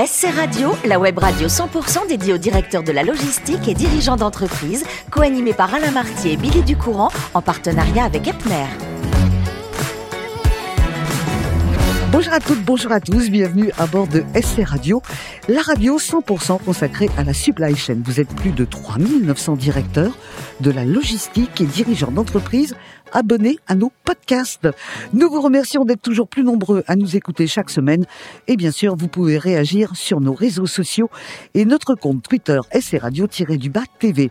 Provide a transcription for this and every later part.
SC Radio, la web radio 100% dédiée aux directeurs de la logistique et dirigeants d'entreprise, co-animée par Alain Martier et Billy Ducourant, en partenariat avec Epner. Bonjour à toutes, bonjour à tous, bienvenue à bord de SC Radio, la radio 100% consacrée à la supply chain. Vous êtes plus de 3900 directeurs de la logistique et dirigeants d'entreprise abonnés à nos podcasts. Nous vous remercions d'être toujours plus nombreux à nous écouter chaque semaine. Et bien sûr, vous pouvez réagir sur nos réseaux sociaux et notre compte Twitter SC Radio-du-Bas TV.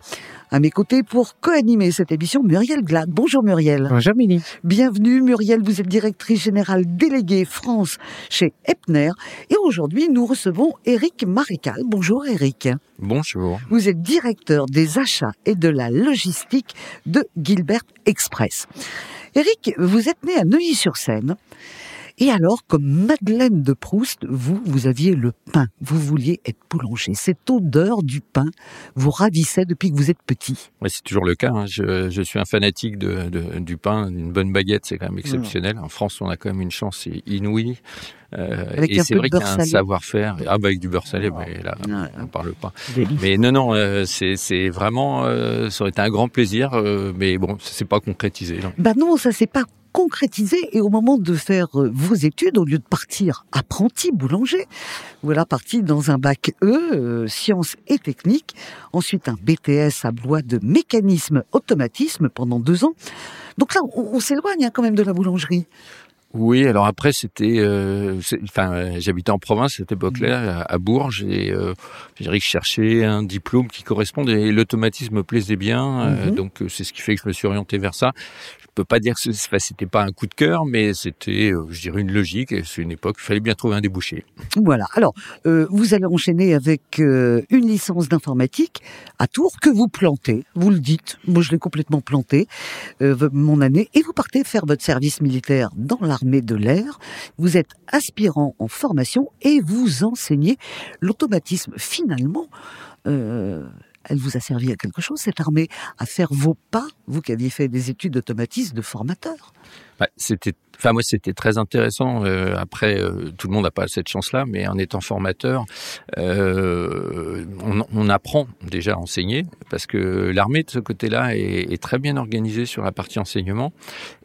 À mes côtés pour co-animer cette émission, Muriel Glad. Bonjour Muriel. Bonjour Mini. Bienvenue Muriel, vous êtes directrice générale déléguée France chez Epner. Et aujourd'hui, nous recevons Eric Marécal. Bonjour Eric. Bonjour. Vous êtes directeur des achats et de la logistique de Gilbert Express. Eric, vous êtes né à Neuilly-sur-Seine. Et alors, comme Madeleine de Proust, vous, vous aviez le pain. Vous vouliez être boulanger. Cette odeur du pain vous ravissait depuis que vous êtes petit. Oui, c'est toujours le cas. Hein. Je, je, suis un fanatique de, de, du pain. Une bonne baguette, c'est quand même exceptionnel. En France, on a quand même une chance inouïe. Euh, et c'est vrai qu'il y a un savoir-faire. Ah bah avec du beurre salé, mais là, ouais. on parle pas. Délice. Mais non, non, euh, c'est vraiment, euh, ça aurait été un grand plaisir, euh, mais bon, ça s'est pas concrétisé. Non. Bah non, ça s'est pas concrétisé et au moment de faire euh, vos études, au lieu de partir apprenti boulanger, voilà parti dans un bac E, euh, sciences et techniques, ensuite un BTS à Blois de mécanisme automatisme pendant deux ans. Donc là, on, on s'éloigne hein, quand même de la boulangerie. Oui, alors après c'était, euh, enfin, euh, j'habitais en province à cette époque-là, à, à Bourges, et euh, je dirais que je cherchais un diplôme qui corresponde et l'automatisme me plaisait bien, mm -hmm. donc c'est ce qui fait que je me suis orienté vers ça. Je peux pas dire que c'était pas un coup de cœur, mais c'était, je dirais, une logique. Et c'est une époque, il fallait bien trouver un débouché. Voilà. Alors, euh, vous allez enchaîner avec euh, une licence d'informatique à Tours que vous plantez. Vous le dites. Moi, je l'ai complètement planté euh, mon année, et vous partez faire votre service militaire dans l'armée de l'air. Vous êtes aspirant en formation et vous enseignez l'automatisme. Finalement. Euh, elle vous a servi à quelque chose, cette armée, à faire vos pas, vous qui aviez fait des études d'automatisme de formateur? Bah, C'était Enfin, moi, c'était très intéressant. Euh, après, euh, tout le monde n'a pas cette chance-là, mais en étant formateur, euh, on, on, apprend déjà à enseigner, parce que l'armée, de ce côté-là, est, est, très bien organisée sur la partie enseignement,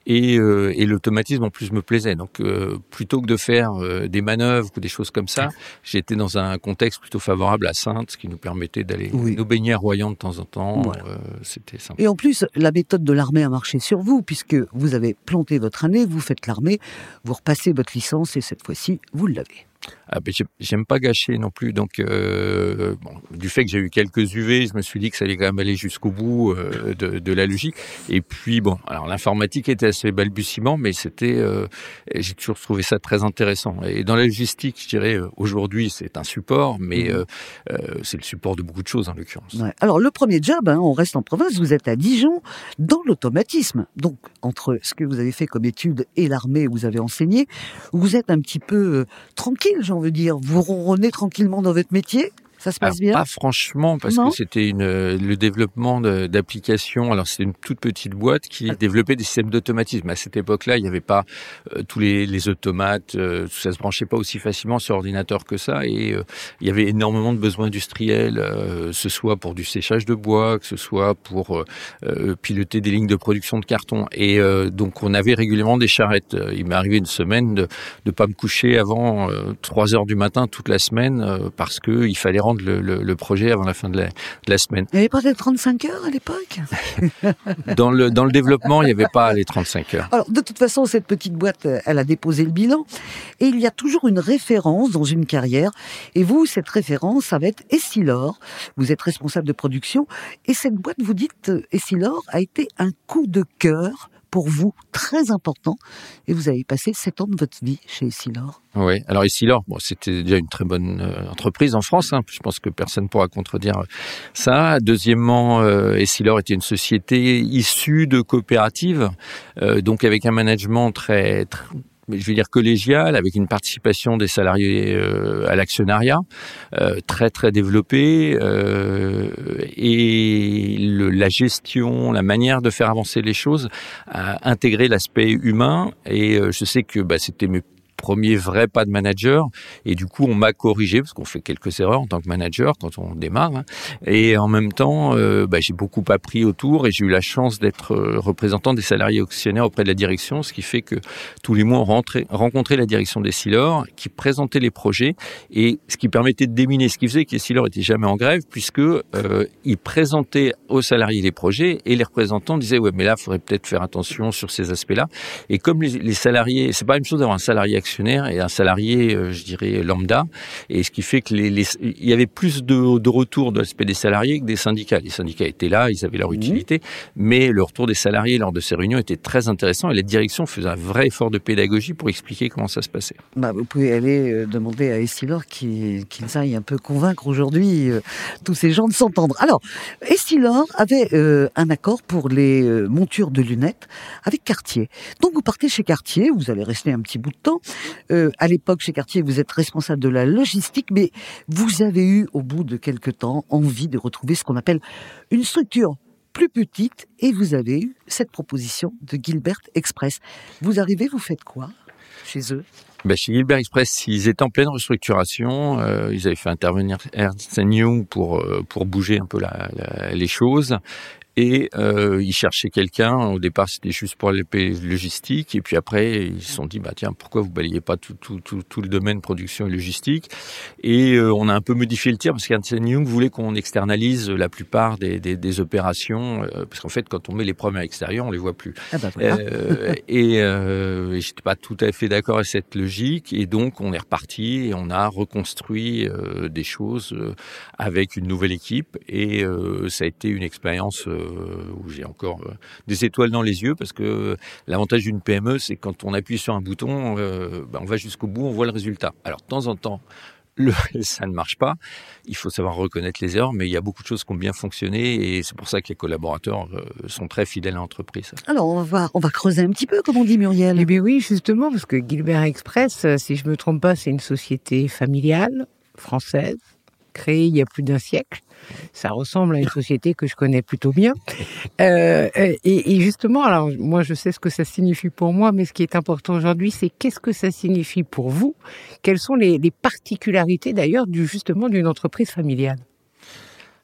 et, et l'automatisme, en plus, me plaisait. Donc, plutôt que de faire des manœuvres ou des choses comme ça, j'étais dans un contexte plutôt favorable à Sainte, ce qui nous permettait d'aller oui. nous baigner à Royan de temps en temps. Voilà. c'était sympa. Et en plus, la méthode de l'armée a marché sur vous, puisque vous avez planté votre année, vous faites l'armée, vous repassez votre licence, et cette fois-ci, vous l'avez. Ah, j'aime pas gâcher non plus. Donc, euh, bon, du fait que j'ai eu quelques UV, je me suis dit que ça allait quand même aller jusqu'au bout euh, de, de, la logique. Et puis, bon, alors l'informatique était assez balbutiement, mais c'était, euh, j'ai toujours trouvé ça très intéressant. Et dans la logistique, je dirais, aujourd'hui, c'est un support, mais mmh. c'est le support de beaucoup de choses en l'occurrence. Ouais. Alors, le premier job, hein, on reste en province, vous êtes à Dijon, dans l'automatisme. Donc, entre ce que vous avez fait comme étude et l'armée où vous avez enseigné, vous êtes un petit peu tranquille j'ai envie de dire. Vous ronronnez tranquillement dans votre métier ça se passe alors, bien? Pas franchement, parce non? que c'était une le développement d'applications. Alors c'était une toute petite boîte qui ah. développait des systèmes d'automatisme. À cette époque-là, il n'y avait pas euh, tous les, les automates, euh, ça se branchait pas aussi facilement sur ordinateur que ça, et euh, il y avait énormément de besoins industriels, euh, ce soit pour du séchage de bois, que ce soit pour euh, piloter des lignes de production de carton. Et donc on avait régulièrement des charrettes. Il m'est arrivé une semaine de ne pas me coucher avant 3 heures du matin toute la semaine parce que il fallait rendre le, le, le, projet avant la fin de la, de la semaine. Il n'y avait pas les 35 heures à l'époque? Dans, le, dans le développement, il n'y avait pas les 35 heures. Alors, de toute façon, cette petite boîte, elle a déposé le bilan. Et il y a toujours une référence dans une carrière. Et vous, cette référence, ça va être Essilor. Vous êtes responsable de production. Et cette boîte, vous dites, Essilor a été un coup de cœur pour vous très important et vous avez passé sept ans de votre vie chez Essilor. Oui, alors Essilor, bon, c'était déjà une très bonne euh, entreprise en France. Hein, je pense que personne ne pourra contredire ça. Deuxièmement, euh, Essilor était une société issue de coopératives, euh, donc avec un management très, très je vais dire collégial, avec une participation des salariés euh, à l'actionnariat euh, très très développée euh, et le, la gestion, la manière de faire avancer les choses a intégré l'aspect humain et je sais que bah, c'était mes premier vrai pas de manager. Et du coup, on m'a corrigé parce qu'on fait quelques erreurs en tant que manager quand on démarre. Hein. Et en même temps, euh, bah, j'ai beaucoup appris autour et j'ai eu la chance d'être euh, représentant des salariés actionnaires auprès de la direction, ce qui fait que tous les mois, on rentrait, rencontrait la direction des Silors qui présentait les projets et ce qui permettait de déminer, ce qui faisait que les Silors n'étaient jamais en grève puisque euh, ils présentaient aux salariés les projets et les représentants disaient ouais mais là, il faudrait peut-être faire attention sur ces aspects-là. Et comme les, salariés, c'est pas la même chose d'avoir un salarié actionnaire et un salarié, euh, je dirais, lambda. Et ce qui fait que les, les il y avait plus de, de retour de l'aspect des salariés que des syndicats. Les syndicats étaient là, ils avaient leur mmh. utilité, mais le retour des salariés lors de ces réunions était très intéressant et la direction faisait un vrai effort de pédagogie pour expliquer comment ça se passait. Bah, vous pouvez aller euh, demander à Essilor qu'ils qu aillent un peu convaincre aujourd'hui euh, tous ces gens de s'entendre. Alors, Essilor avait un accord pour les montures de lunettes avec Cartier. Donc vous partez chez Cartier, vous allez rester un petit bout de temps. Euh, à l'époque, chez Cartier, vous êtes responsable de la logistique, mais vous avez eu, au bout de quelques temps, envie de retrouver ce qu'on appelle une structure plus petite, et vous avez eu cette proposition de Gilbert Express. Vous arrivez, vous faites quoi chez eux? Ben chez Gilbert Express, ils étaient en pleine restructuration. Euh, ils avaient fait intervenir Ernst Young pour euh, pour bouger un peu les choses. Et euh, ils cherchaient quelqu'un. Au départ, c'était juste pour les logistique. Et puis après, ils se sont dit, bah tiens, pourquoi vous balayez pas tout, tout, tout, tout le domaine production et logistique? Et euh, on a un peu modifié le tir parce qu'Ernst Young voulait qu'on externalise la plupart des, des, des opérations. Euh, parce qu'en fait, quand on met les problèmes à l'extérieur, on les voit plus. Ah bah voilà. Euh, et euh, j'étais pas tout à fait d'accord avec cette logique. Et donc, on est reparti et on a reconstruit des choses avec une nouvelle équipe. Et ça a été une expérience euh, où j'ai encore euh, des étoiles dans les yeux parce que euh, l'avantage d'une PME, c'est quand on appuie sur un bouton, ben, on va jusqu'au bout, on voit le résultat. Alors de temps en temps, le, ça ne marche pas. Il faut savoir reconnaître les erreurs, mais il y a beaucoup de choses qui ont bien fonctionné et c'est pour ça que les collaborateurs sont très fidèles à l'entreprise. Alors on va on va creuser un petit peu, comme on dit Muriel. Eh bien oui, justement, parce que Gilbert Express, si je me trompe pas, c'est une société familiale française créée il y a plus d'un siècle. Ça ressemble à une société que je connais plutôt bien. Euh, et, et, justement, alors moi je sais ce que ça signifie pour moi, mais ce qui est important aujourd'hui, c'est qu'est-ce que ça signifie pour vous? Quelles sont les, les particularités d'ailleurs du justement d'une entreprise familiale?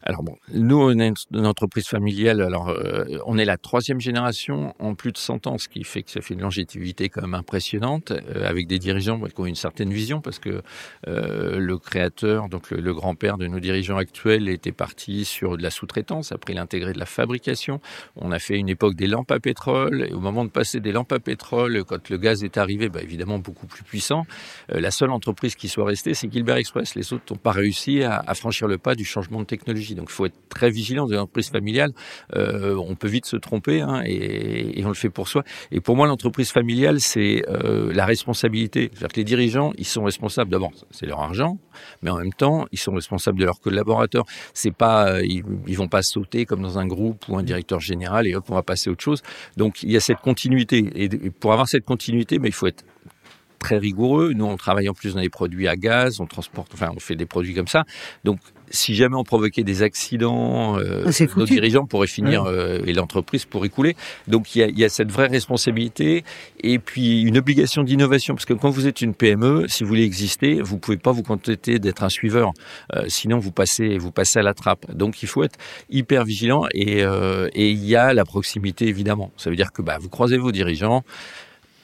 Alors bon, nous, on est une entreprise familiale. Alors, euh, on est la troisième génération en plus de 100 ans, ce qui fait que ça fait une longévité quand même impressionnante, euh, avec des dirigeants qui ont une certaine vision, parce que euh, le créateur, donc le, grand-père de nos dirigeants actuels, était parti sur de la sous-traitance. Après, il a intégré de la fabrication. On a fait une époque des lampes à pétrole. Et au moment de passer des lampes à pétrole, quand le gaz est arrivé, bah, évidemment beaucoup plus puissant, la seule entreprise qui soit restée, c'est Gilbert Express. Les autres n'ont pas réussi à franchir le pas du changement de technologie. Donc il faut être très vigilant dans une entreprise familiale. Euh, on peut vite se tromper hein, et, et, on le fait pour soi. Et pour moi, l'entreprise familiale, c'est euh, la responsabilité. C'est-à-dire que les dirigeants, ils sont responsables d'abord, c'est leur argent, mais en même temps, ils sont responsables de leurs collaborateurs. C'est pas, euh, ils, ils vont pas sauter comme dans un groupe ou un directeur général et hop, on va passer à autre chose. Donc il y a cette continuité. Et pour avoir cette continuité, mais il faut être très rigoureux. Nous, on travaille en plus dans des produits à gaz, on transporte, enfin, on fait des produits comme ça. Donc, si jamais on provoquait des accidents, euh, ah, nos dirigeants pourraient finir euh, et l'entreprise pourrait couler. Donc il y, a, il y, a, cette vraie responsabilité et puis une obligation d'innovation parce que quand vous êtes une PME, si vous voulez exister, vous pouvez pas vous contenter d'être un suiveur, euh, sinon vous passez vous passez à la trappe. Donc il faut être hyper vigilant et, euh, et il y a la proximité évidemment. Ça veut dire que bah, vous croisez vos dirigeants.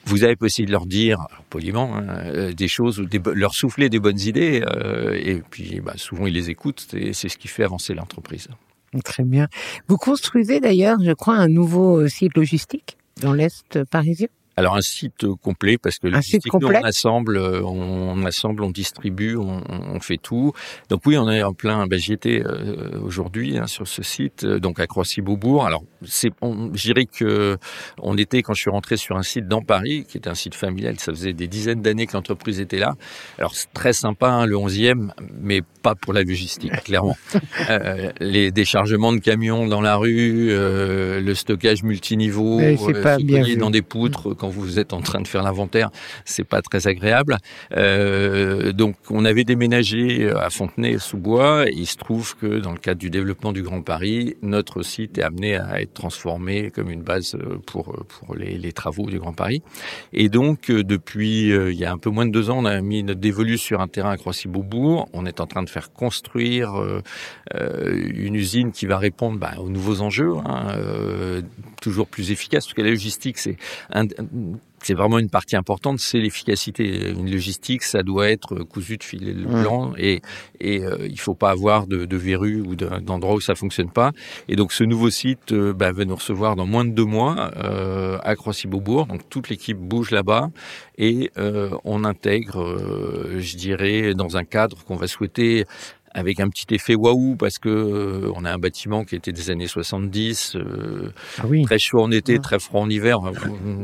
Vous avez possible de leur dire, poliment, hein, euh, des choses, des, leur souffler des bonnes idées, euh, et puis bah, souvent ils les écoutent, et c'est ce qui fait avancer l'entreprise. Très bien. Vous construisez d'ailleurs, je crois, un nouveau euh, site logistique dans l'Est parisien? Alors un site complet parce que le site on assemble, euh, on, assemble, on distribue, on, on, fait tout. Donc oui, on est en plein. Ben, J'y étais euh, aujourd'hui hein, sur ce site, euh, donc à Croissy-Beaubourg. Alors c'est, je dirais que on était quand je suis rentré sur un site dans Paris, qui était un site familial. Ça faisait des dizaines d'années que l'entreprise était là. Alors c'est très sympa hein, le 11e, mais pas pour la logistique, clairement. euh, les déchargements de camions dans la rue, le stockage multiniveau, pas bien dans des poutres vous êtes en train de faire l'inventaire, c'est pas très agréable. Euh, donc on avait déménagé à Fontenay-sous-Bois. Il se trouve que dans le cadre du développement du Grand Paris, notre site est amené à être transformé comme une base pour pour les, travaux du Grand Paris. Et donc depuis il y a un peu moins de deux ans, on a mis notre dévolu sur un terrain à Croissy-Beaubourg. On est en train de faire construire une usine qui va répondre bah, aux nouveaux enjeux, hein, euh, toujours plus efficace, parce que la logistique, c'est c'est vraiment une partie importante, c'est l'efficacité. Une logistique, ça doit être cousu de fil blanc et, et euh, il faut pas avoir de, de verrues ou d'endroits où ça fonctionne pas. Et donc ce nouveau site euh, bah, va nous recevoir dans moins de deux mois euh, à Croissy-Beaubourg. Donc toute l'équipe bouge là-bas et euh, on intègre, je dirais, dans un cadre qu'on va souhaiter avec un petit effet waouh parce que euh, on a un bâtiment qui était des années 70, euh, ah très chaud en été, très froid en hiver,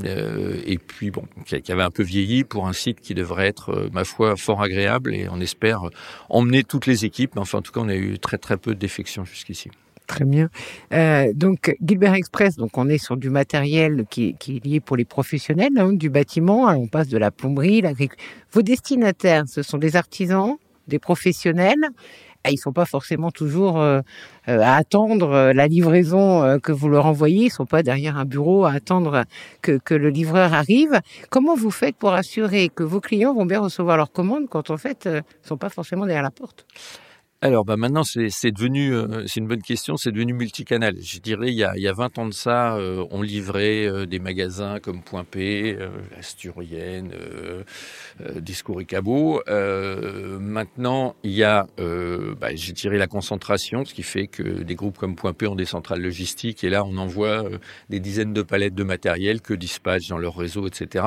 euh, et puis bon, qui avait un peu vieilli pour un site qui devrait être, ma foi, fort agréable et on espère emmener toutes les équipes. Enfin, en tout cas, on a eu très très peu de défections jusqu'ici. Très bien. Euh, donc Gilbert Express, donc on est sur du matériel qui, qui est lié pour les professionnels hein, du bâtiment. on passe de la plomberie, l'agriculture. Vos destinataires, ce sont des artisans, des professionnels, ils sont pas forcément toujours euh, euh, à attendre euh, la livraison que vous leur envoyez. Ils sont pas derrière un bureau à attendre que, que le livreur arrive. Comment vous faites pour assurer que vos clients vont bien recevoir leurs commandes quand en fait ils sont pas forcément derrière la porte? Alors bah maintenant c'est devenu euh, c'est une bonne question c'est devenu multicanal. Je dirais il y a il y a 20 ans de ça euh, on livrait euh, des magasins comme Point P Asturienne Discours et Cabot. Maintenant il y a bah, j'ai tiré la concentration ce qui fait que des groupes comme Point P ont des centrales logistiques et là on envoie des dizaines de palettes de matériel que dispatchent dans leur réseau etc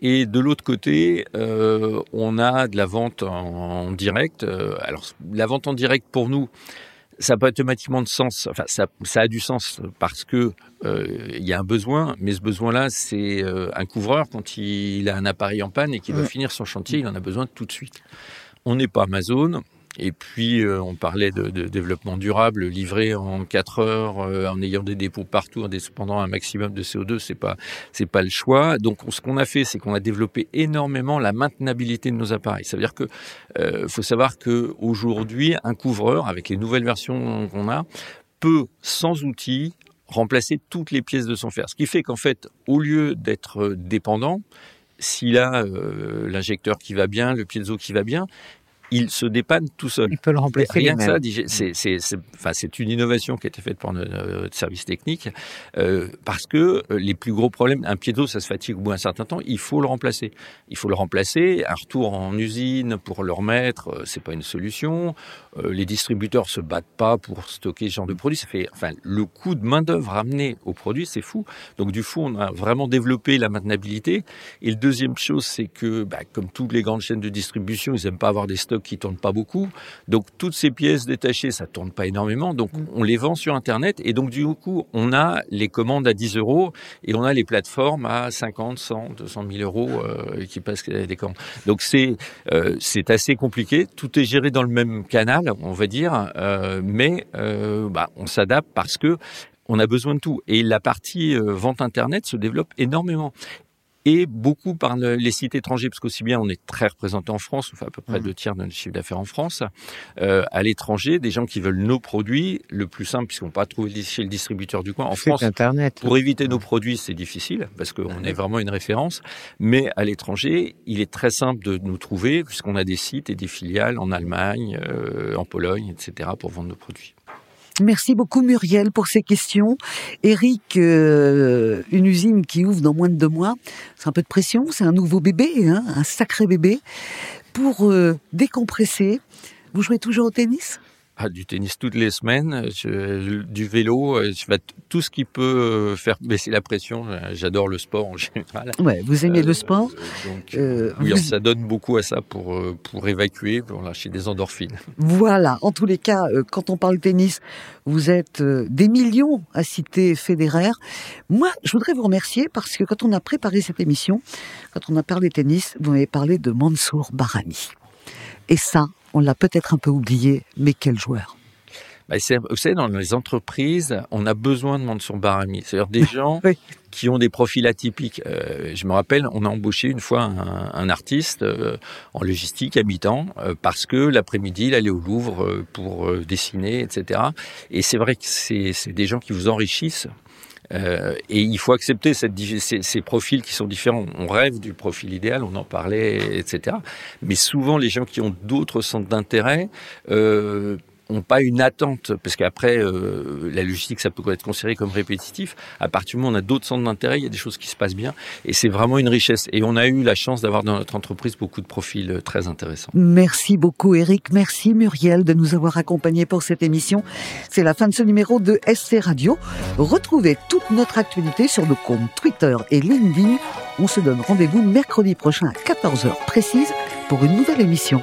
et de l'autre côté on a de la vente en, en direct. Alors la vente en direct pour nous, ça n'a pas automatiquement de sens. Enfin, ça, ça a du sens parce que euh, il y a un besoin, mais ce besoin-là, c'est euh, un couvreur quand il, a un appareil en panne et qu'il veut finir son chantier, il en a besoin tout de suite. On n'est pas Amazon, et puis, euh, on parlait de, développement durable, livré en 4 heures, euh, en ayant des dépôts partout, en dépendant un maximum de CO2, c'est pas, c'est pas le choix. Donc, ce qu'on a fait, c'est qu'on a développé énormément la maintenabilité de nos appareils. Ça veut dire que, euh, faut savoir que aujourd'hui, un couvreur, avec les nouvelles versions qu'on a, peut, sans outils, remplacer toutes les pièces de son fer. Ce qui fait qu'en fait, au lieu d'être dépendant, s'il a l'injecteur qui va bien, le piezo qui va bien, il se dépanne tout seul. Il peut le remplacer. Rien que ça, c'est, une innovation qui a été faite par notre service technique, euh, parce que euh, les plus gros problèmes, un d'eau, ça se fatigue au bout d'un certain temps, il faut le remplacer. Il faut le remplacer, un retour en usine pour le remettre, euh, c'est pas une solution. Euh, les distributeurs se battent pas pour stocker ce genre de. Ça fait, enfin, le coût de main d'œuvre ramené au produit, c'est fou. Donc du coup, on a vraiment développé la maintenabilité. Et le deuxième chose, c'est que, bah, comme toutes les grandes chaînes de distribution, ils aiment pas avoir des stocks qui tournent pas beaucoup. Donc toutes ces pièces détachées, ça tourne pas énormément. Donc mm. on les vend sur Internet. Et donc du coup, on a les commandes à 10 euros et on a les plateformes à 50, 100, 200 000 euros euh, qui passent des commandes. Donc c'est euh, c'est assez compliqué. Tout est géré dans le même canal, on va dire, euh, mais bah, on s'adapte parce que on a besoin de tout. Et la partie euh, vente Internet se développe énormément et beaucoup par les sites étrangers, parce qu'aussi bien on est très représenté en France, on fait à peu près mmh. deux tiers de notre chiffre d'affaires en France, euh, à l'étranger, des gens qui veulent nos produits, le plus simple, puisqu'on ne peut pas trouver chez le distributeur du coin. En France, Internet. pour éviter nos produits, c'est difficile, parce qu'on est vraiment une référence, mais à l'étranger, il est très simple de nous trouver, puisqu'on a des sites et des filiales en Allemagne, euh, en Pologne, etc., pour vendre nos produits. Merci beaucoup Muriel pour ces questions. Eric, euh, une usine qui ouvre dans moins de deux mois, c'est un peu de pression, c'est un nouveau bébé, hein, un sacré bébé. Pour euh, décompresser, vous jouez toujours au tennis? Ah, du tennis toutes les semaines, du vélo, euh, je fais tout ce qui peut euh, faire baisser la pression. J'adore le sport en général. Ouais, vous aimez le sport? Euh, donc, Oui, ça donne beaucoup à ça pour pour évacuer, pour lâcher des endorphines. Voilà. En tous les cas, quand on parle tennis, vous êtes des millions à citer Federer. Moi, je voudrais vous remercier parce que quand on a préparé cette émission, quand on a parlé tennis, vous m'avez parlé de Mansour Barami. Et ça, on l'a peut-être un peu oublié, mais quel joueur bah, Vous savez, dans les entreprises, on a besoin de monde sur Barami. C'est-à-dire des gens qui ont des profils atypiques. Euh, je me rappelle, on a embauché une fois un, un artiste euh, en logistique habitant euh, parce que l'après-midi, il allait au Louvre pour dessiner, etc. Et c'est vrai que c'est des gens qui vous enrichissent. Euh, et il faut accepter ces, ces, profils qui sont différents. On rêve du profil idéal, on en parlait, etc. Mais souvent, les gens qui ont d'autres centres d'intérêt euh, ont pas une attente, parce qu'après, euh, la logistique, ça peut être considéré comme répétitif. À partir du moment où on a d'autres centres d'intérêt, il y a des choses qui se passent bien, et c'est vraiment une richesse. Et on a eu la chance d'avoir dans notre entreprise beaucoup de profils euh, très intéressants. Merci beaucoup, Eric. Merci, Muriel, de nous avoir accompagnés pour cette émission. C'est la fin de ce numéro de SC Radio. Retrouvez toute notre actualité sur nos comptes Twitter et LinkedIn. On se donne rendez-vous mercredi prochain à 14h précise pour une nouvelle émission.